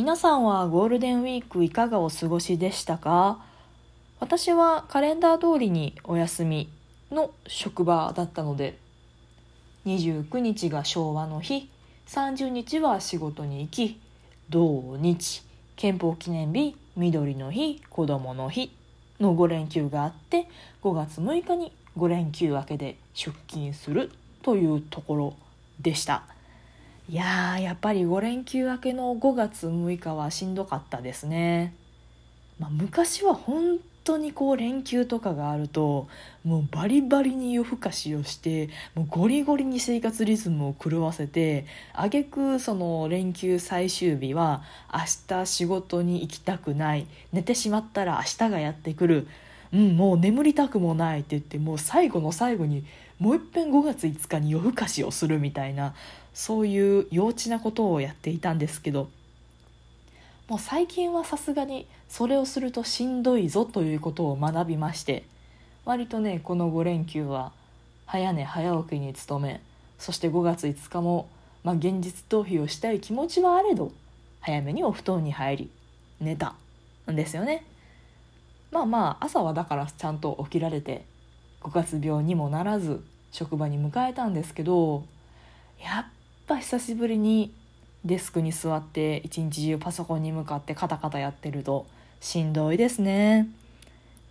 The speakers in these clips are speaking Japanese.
皆さんはゴールデンウィークいかがお過ごしでしたか？私はカレンダー通りにお休みの職場だったので29日が昭和の日30日は仕事に行き土日憲法記念日緑の日子どもの日の5連休があって5月6日に5連休明けで出勤するというところでした。いややっぱり5連休明けの5月6日はしんどかったですね、まあ、昔は本当にこう連休とかがあるともうバリバリに夜更かしをしてもうゴリゴリに生活リズムを狂わせて挙句その連休最終日は明日仕事に行きたくない寝てしまったら明日がやってくるうん、もう眠りたくもないって言ってもう最後の最後にもういっぺん5月5日に夜更かしをするみたいなそういう幼稚なことをやっていたんですけどもう最近はさすがにそれをするとしんどいぞということを学びまして割とねこの5連休は早寝早起きに努めそして5月5日も、まあ、現実逃避をしたい気持ちはあれど早めにお布団に入り寝たんですよね。まあまあ朝はだからちゃんと起きられて5月病にもならず職場に迎えたんですけどやっぱ久しぶりにデスクに座って一日中パソコンに向かってカタカタやってるとしんどいですね。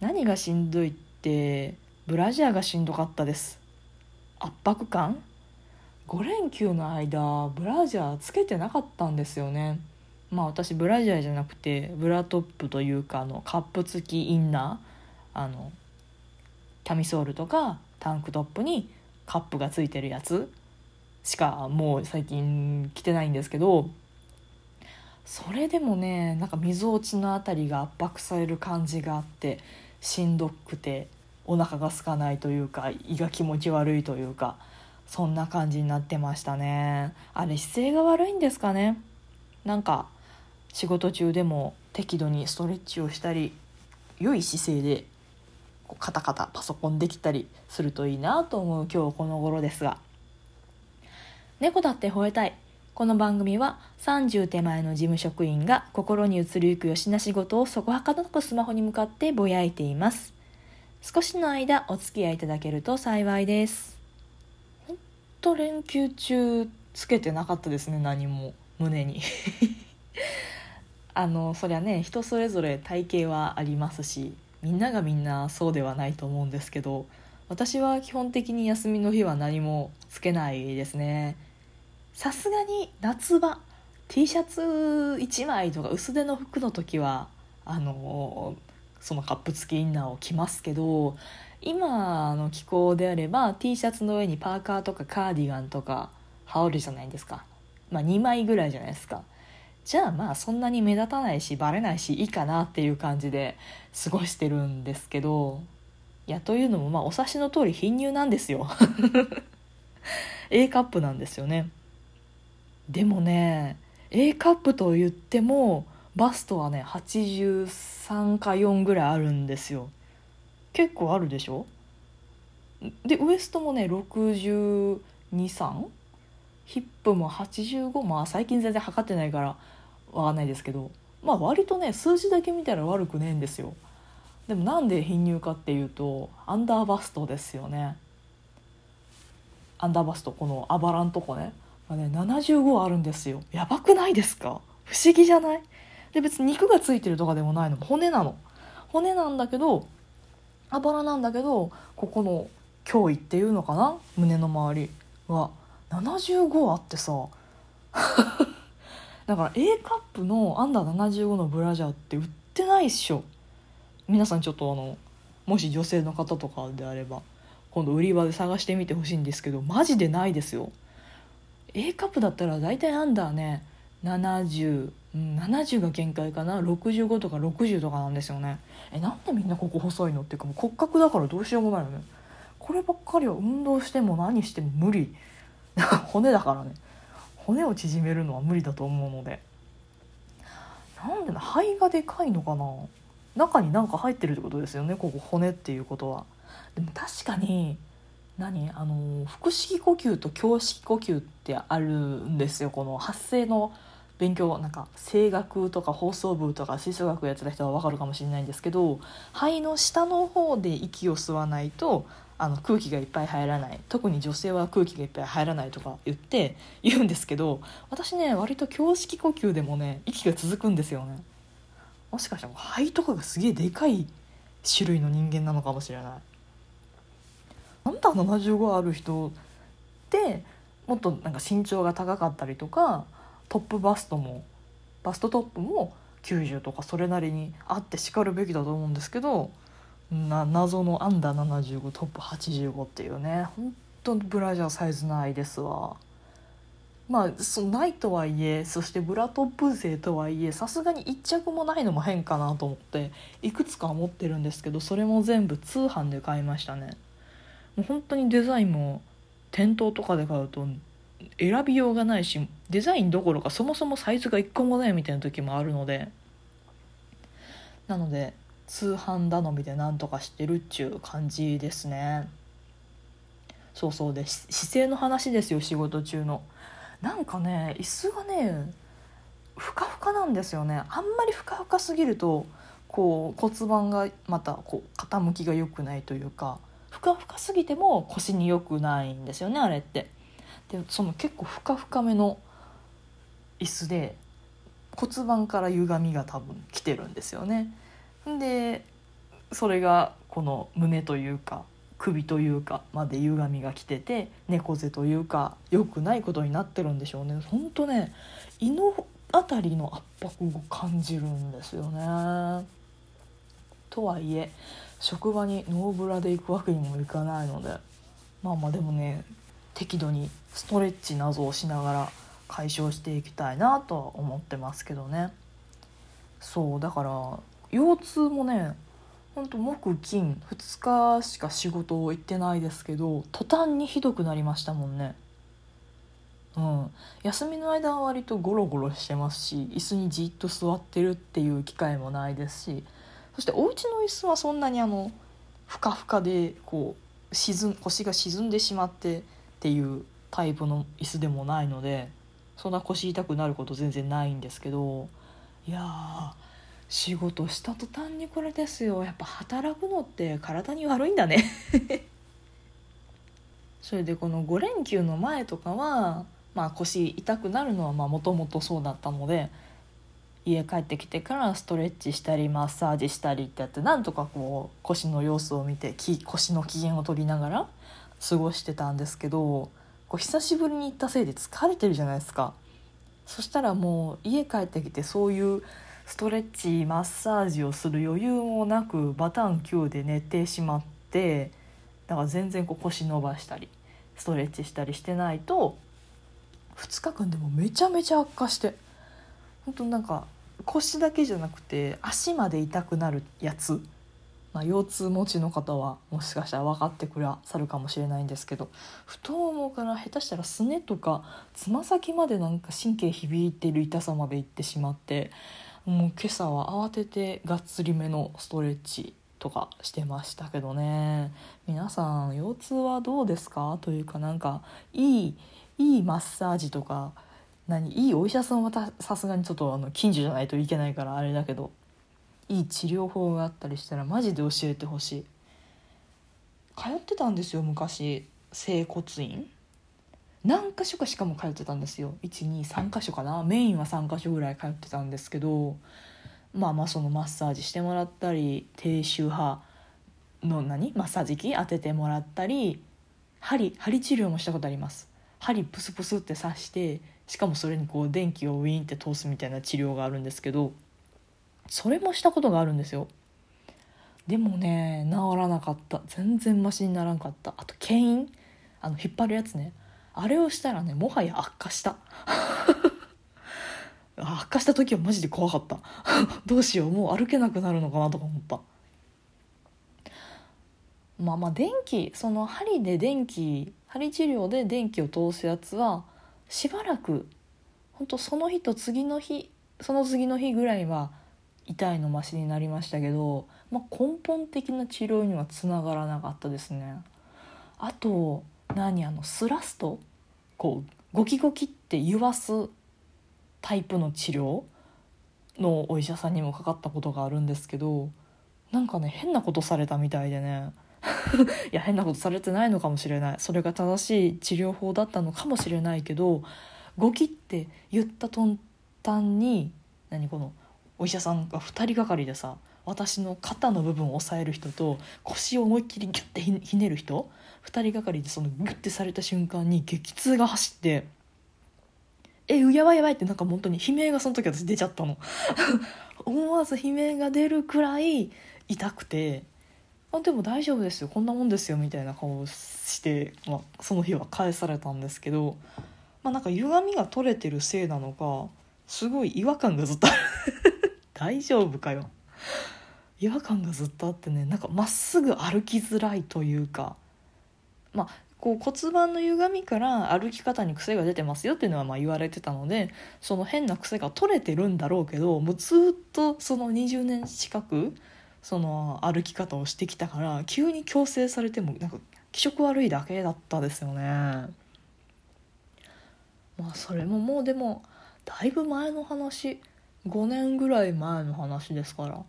何がしんどいってブラジャーがしんどかったです。圧迫感？5連休の間ブラジャーつけてなかったんですよね。まあ私ブラジャーじゃなくてブラトップというかあのカップ付きインナーあのキャミソールとかタンクトップにカップがついてるやつ。しかもう最近着てないんですけどそれでもねなんかみぞおちの辺りが圧迫される感じがあってしんどくてお腹が空かないというか胃が気持ち悪いというかそんな感じになってましたね。あれ姿勢が悪いんですかね？なんか仕事中でも適度にストレッチをしたり良い姿勢でカタカタパソコンできたりするといいなと思う今日この頃ですが。猫だって吠えたい。この番組は30手前の事務職員が心に移りゆくよしな仕事をそこはかなくスマホに向かってぼやいています。少しの間お付き合いいただけると幸いです。ほんと連休中つけてなかったですね何も。胸に。あのそりゃね人それぞれ体型はありますしみんながみんなそうではないと思うんですけど私は基本的に休みの日は何もつけないですね。さすがに夏場 T シャツ1枚とか薄手の服の時はあのそのカップ付きインナーを着ますけど今の気候であれば T シャツの上にパーカーとかカーディガンとか羽織るじゃないですか。まあ2枚ぐらいじゃないですか。じゃあまあそんなに目立たないしバレないしいいかなっていう感じで過ごしてるんですけどいやというのもまあお察しの通り貧乳なんですよ。A カップなんですよね。でもね A カップと言ってもバストはね83か4ぐらいあるんですよ。結構あるでしょ？でウエストもね623ヒップも85まあ最近全然測ってないからわかんないですけど。まあ割とね数字だけ見たら悪くねえんですよ。でもなんで貧乳かっていうとアンダーバストですよね。アンダーバストこのあばらんとこね,、まあ、ね75あるんですよ。やばくないですか？不思議じゃない？で別に肉がついてるとかでもないの。骨なの。骨なんだけどあばらなんだけどここの胸囲っていうのかな？胸の周りは。75あってさ。だから A カップのアンダー75のブラジャーって売ってないっしょ。皆さんちょっとあのもし女性の方とかであれば今度売り場で探してみてほしいんですけどマジでないですよ。A カップだったら大体アンダーね70、うん、70が限界かな65とか60とかなんですよね。えなんでみんなここ細いのっていうかもう骨格だからどうしようもないよね。こればっかりは運動しても何しても無理。骨だからね。骨を縮めるのは無理だと思うので。なんで肺がでかいのかな。中に何か入ってるってことですよねここ骨っていうことは。でも確かに何？あの腹式呼吸と胸式呼吸ってあるんですよ。この発声の勉強なんか声楽とか放送部とか吹奏楽やってた人は分かるかもしれないんですけど肺の下の方で息を吸わないとあの空気がいっぱい入らない。特に女性は空気がいっぱい入らないとか言って言うんですけど私ね割と胸式呼吸でもね息が続くんですよね。もしかしたら肺とかがすげえでかい種類の人間なのかもしれない。あんた75ある人ってもっとなんか身長が高かったりとかトップバストもバストトップも90とかそれなりにあってしかるべきだと思うんですけどな謎のアンダー75トップ85っていうね本当ブラジャーサイズないですわ。まあそないとはいえそしてブラトップ勢とはいえさすがに1着もないのも変かなと思っていくつか持ってるんですけどそれも全部通販で買いましたね。う本当にデザインも店頭とかで買うと選びようがないしデザインどころかそもそもサイズが1個もないみたいな時もあるのでなので通販頼みでなんとかしてるっちゅう感じですね。そうそうで姿勢の話ですよ仕事中の。なんかね椅子がねふかふかなんですよね。あんまりふかふかすぎるとこう骨盤がまたこう傾きが良くないというかふかふかすぎても腰に良くないんですよねあれって。でその結構ふかふかめの椅子で骨盤から歪みが多分来てるんですよね。でそれがこの胸というか首というかまで歪みが来てて猫背というか良くないことになってるんでしょうね。ほんとね胃の辺りの圧迫を感じるんですよね。とはいえ職場にノーブラで行くわけにもいかないので。まあまあでもね適度にストレッチなどをしながら解消していきたいなとは思ってますけどね。そうだから腰痛もねほんと木金2日しか仕事を行ってないですけど途端にひどくなりましたもんね。うん。休みの間は割とゴロゴロしてますし椅子にじっと座ってるっていう機会もないですしそしてお家の椅子はそんなにあのふかふかでこう沈腰が沈んでしまってっていうタイプの椅子でもないのでそんな腰痛くなること全然ないんですけどいや仕事した途端にこれですよ。やっぱ働くのって体に悪いんだね。それでこの5連休の前とかは、まあ、腰痛くなるのはもともとそうだったので家帰ってきてからストレッチしたりマッサージしたりってやってなんとかこう腰の様子を見て腰の機嫌を取りながら過ごしてたんですけどこう久しぶりに行ったせいで疲れてるじゃないですか。そしたらもう家帰ってきてそういうストレッチマッサージをする余裕もなくバタン9で寝てしまってだから全然こう腰伸ばしたりストレッチしたりしてないと2日間でもめちゃめちゃ悪化して本当なんか腰だけじゃなくて足まで痛くなるやつ。まあ、腰痛持ちの方はもしかしたら分かってくださるかもしれないんですけど太ももから下手したらすねとかつま先までなんか神経響いてる痛さまでいってしまってもう今朝は慌ててがっつりめのストレッチとかしてましたけどね。皆さん腰痛はどうですか？というかなんかいいいいマッサージとか何いいお医者さんはさすがにちょっとあの近所じゃないといけないからあれだけどいい治療法があったりしたらマジで教えてほしい。通ってたんですよ昔整骨院。何箇所かしかも通ってたんですよ。123箇所かな。メインは3箇所ぐらい通ってたんですけどまあまあそのマッサージしてもらったり低周波の何マッサージ機当ててもらったり針針治療もしたことあります。針プスプスって刺してしかもそれにこう電気をウィーンって通すみたいな治療があるんですけどそれもしたことがあるんですよ。でもね治らなかった。全然マシにならんかった。あと牽引？あの引っ張るやつね。あれをしたらねもはや悪化した。悪化した時はマジで怖かった。どうしよう。もう歩けなくなるのかなとか思った。まあまあ電気その針で電気針治療で電気を通すやつはしばらくほんとその日と次の日その次の日ぐらいは痛いのマシになりましたけど、まあ、根本的な治療にはつながらなかったですね。あと何あのスラストこうゴキゴキって言わすタイプの治療のお医者さんにもかかったことがあるんですけどなんかね変なことされたみたいでね。いや変なことされてないのかもしれない。それが正しい治療法だったのかもしれないけどゴキって言ったとんたんに何このお医者さんが2人がかりでさ私の肩の部分を押さえる人と腰を思いっきりギュッてひねる人2人がかりでそのギュッてされた瞬間に激痛が走ってえうやばいやばいってなんか本当に悲鳴がその時私出ちゃったの。思わず悲鳴が出るくらい痛くてあでも大丈夫ですよこんなもんですよみたいな顔をして、まあ、その日は返されたんですけど、まあ、なんか歪みが取れてるせいなのかすごい違和感がずっとある。大丈夫かよ。違和感がずっとあってねなんかまっすぐ歩きづらいというかまあこう骨盤の歪みから歩き方に癖が出てますよっていうのはまあ言われてたのでその変な癖が取れてるんだろうけどもうずっとその20年近くその歩き方をしてきたから急に強制されてもなんか気色悪いだけだったですよね。まあそれももうでもだいぶ前の話5年ぐらい前の話ですから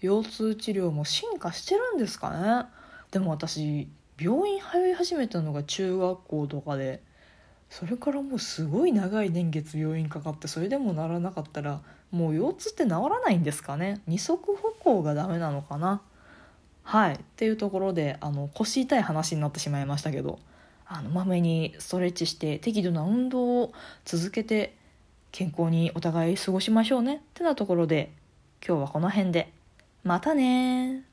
腰痛治療も進化してるんですかねでも私病院通い始めたのが中学校とかでそれからもうすごい長い年月病院かかってそれでもならなかったらもう腰痛って治らないんですかね？二足歩行がダメなのかな？はい。っていうところであの腰痛い話になってしまいましたけどあのまめにストレッチして適度な運動を続けて健康にお互い過ごしましょうね。ってなところで今日はこの辺で。またね